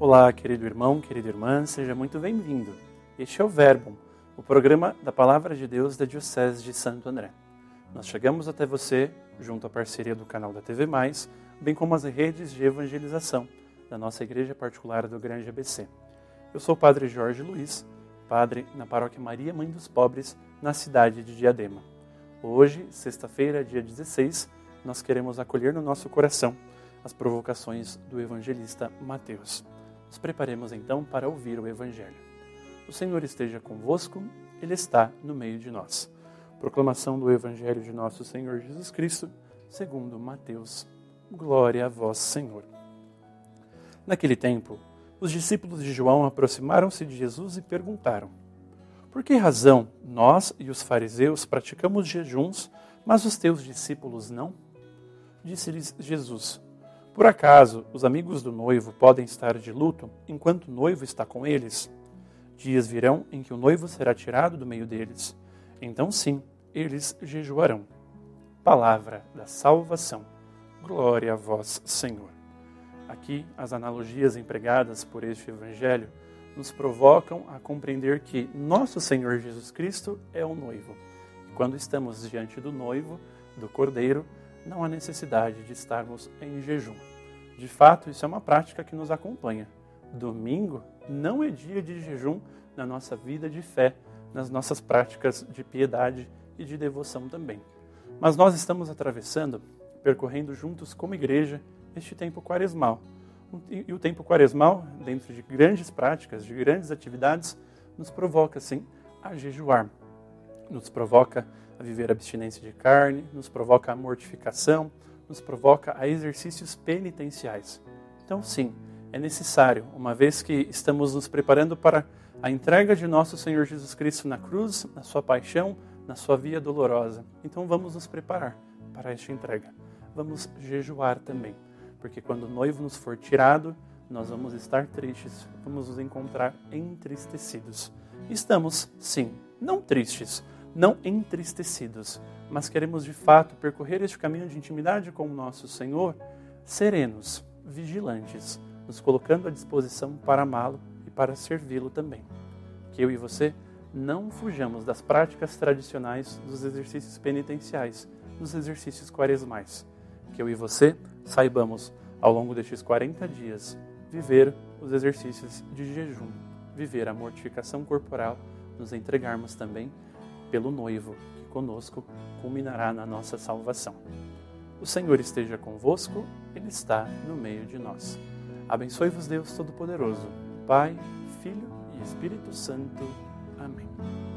Olá, querido irmão, querida irmã, seja muito bem-vindo. Este é o Verbo, o programa da Palavra de Deus da Diocese de Santo André. Nós chegamos até você junto à parceria do canal da TV Mais, bem como as redes de evangelização da nossa Igreja Particular do Grande ABC. Eu sou o Padre Jorge Luiz, padre na Paróquia Maria Mãe dos Pobres, na cidade de Diadema. Hoje, sexta-feira, dia 16, nós queremos acolher no nosso coração as provocações do evangelista Mateus. Nos preparemos então para ouvir o Evangelho. O Senhor esteja convosco, Ele está no meio de nós. Proclamação do Evangelho de nosso Senhor Jesus Cristo, segundo Mateus. Glória a vós, Senhor. Naquele tempo, os discípulos de João aproximaram-se de Jesus e perguntaram: Por que razão nós e os fariseus praticamos jejuns, mas os teus discípulos não? Disse-lhes Jesus: Por acaso os amigos do noivo podem estar de luto enquanto o noivo está com eles? Dias virão em que o noivo será tirado do meio deles. Então, sim, eles jejuarão. Palavra da salvação. Glória a vós, Senhor. Aqui, as analogias empregadas por este evangelho nos provocam a compreender que nosso Senhor Jesus Cristo é o noivo. E quando estamos diante do noivo, do cordeiro, não há necessidade de estarmos em jejum. De fato, isso é uma prática que nos acompanha. Domingo não é dia de jejum na nossa vida de fé, nas nossas práticas de piedade e de devoção também. Mas nós estamos atravessando, percorrendo juntos como igreja, este tempo quaresmal. E o tempo quaresmal, dentro de grandes práticas, de grandes atividades, nos provoca, sim, a jejuar. Nos provoca a viver abstinência de carne, nos provoca a mortificação, nos provoca a exercícios penitenciais. Então, sim, é necessário, uma vez que estamos nos preparando para a entrega de nosso Senhor Jesus Cristo na cruz, na sua paixão, na sua via dolorosa. Então, vamos nos preparar para esta entrega. Vamos jejuar também, porque quando o noivo nos for tirado, nós vamos estar tristes, vamos nos encontrar entristecidos. Estamos, sim, não tristes, não entristecidos, mas queremos de fato percorrer este caminho de intimidade com o nosso Senhor, serenos, vigilantes, nos colocando à disposição para amá-lo e para servi-lo também. Que eu e você não fujamos das práticas tradicionais dos exercícios penitenciais, dos exercícios quaresmais. Que eu e você saibamos, ao longo destes 40 dias, viver os exercícios de jejum, viver a mortificação corporal, nos entregarmos também pelo noivo que conosco culminará na nossa salvação. O Senhor esteja convosco, Ele está no meio de nós. Abençoe-vos, Deus Todo-Poderoso, Pai, Filho e Espírito Santo. Amém.